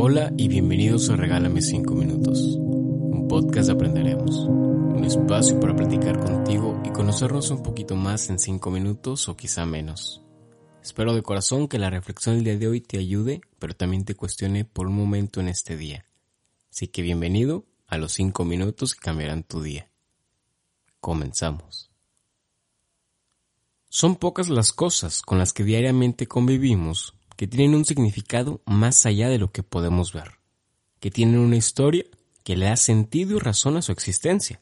Hola y bienvenidos a Regálame 5 Minutos, un podcast de Aprenderemos, un espacio para platicar contigo y conocernos un poquito más en 5 minutos o quizá menos. Espero de corazón que la reflexión del día de hoy te ayude, pero también te cuestione por un momento en este día. Así que bienvenido a los 5 minutos que cambiarán tu día. Comenzamos. Son pocas las cosas con las que diariamente convivimos que tienen un significado más allá de lo que podemos ver, que tienen una historia que le da sentido y razón a su existencia,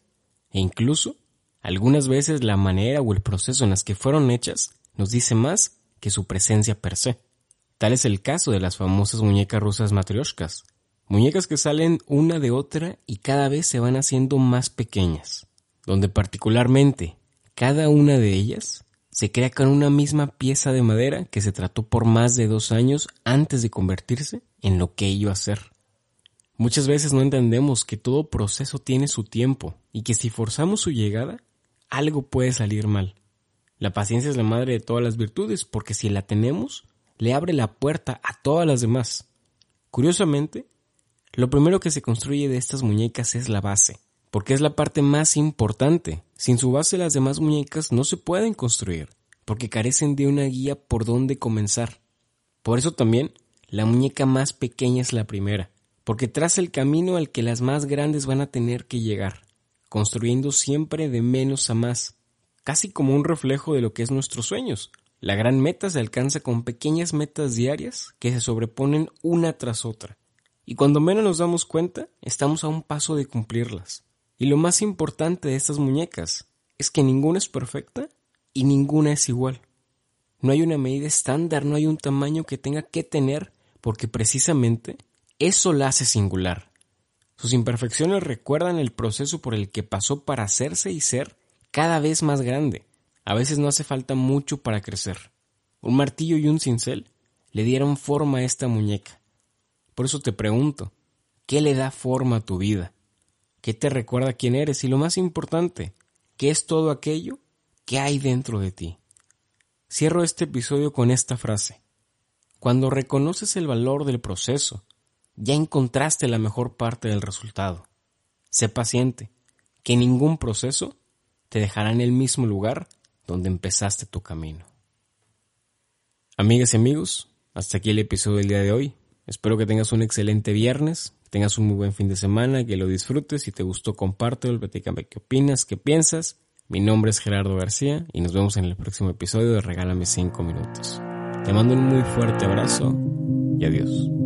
e incluso, algunas veces la manera o el proceso en las que fueron hechas nos dice más que su presencia per se. Tal es el caso de las famosas muñecas rusas matrioshkas, muñecas que salen una de otra y cada vez se van haciendo más pequeñas, donde particularmente cada una de ellas se crea con una misma pieza de madera que se trató por más de dos años antes de convertirse en lo que ello hacer. Muchas veces no entendemos que todo proceso tiene su tiempo y que si forzamos su llegada, algo puede salir mal. La paciencia es la madre de todas las virtudes porque si la tenemos, le abre la puerta a todas las demás. Curiosamente, lo primero que se construye de estas muñecas es la base, porque es la parte más importante. Sin su base las demás muñecas no se pueden construir, porque carecen de una guía por dónde comenzar. Por eso también la muñeca más pequeña es la primera, porque traza el camino al que las más grandes van a tener que llegar, construyendo siempre de menos a más, casi como un reflejo de lo que es nuestros sueños. La gran meta se alcanza con pequeñas metas diarias que se sobreponen una tras otra, y cuando menos nos damos cuenta, estamos a un paso de cumplirlas. Y lo más importante de estas muñecas es que ninguna es perfecta y ninguna es igual. No hay una medida estándar, no hay un tamaño que tenga que tener porque precisamente eso la hace singular. Sus imperfecciones recuerdan el proceso por el que pasó para hacerse y ser cada vez más grande. A veces no hace falta mucho para crecer. Un martillo y un cincel le dieron forma a esta muñeca. Por eso te pregunto, ¿qué le da forma a tu vida? ¿Qué te recuerda quién eres? Y lo más importante, ¿qué es todo aquello que hay dentro de ti? Cierro este episodio con esta frase. Cuando reconoces el valor del proceso, ya encontraste la mejor parte del resultado. Sé paciente, que ningún proceso te dejará en el mismo lugar donde empezaste tu camino. Amigas y amigos, hasta aquí el episodio del día de hoy. Espero que tengas un excelente viernes tengas un muy buen fin de semana, que lo disfrutes. Si te gustó, compártelo, platícame qué opinas, qué piensas. Mi nombre es Gerardo García y nos vemos en el próximo episodio de Regálame 5 minutos. Te mando un muy fuerte abrazo y adiós.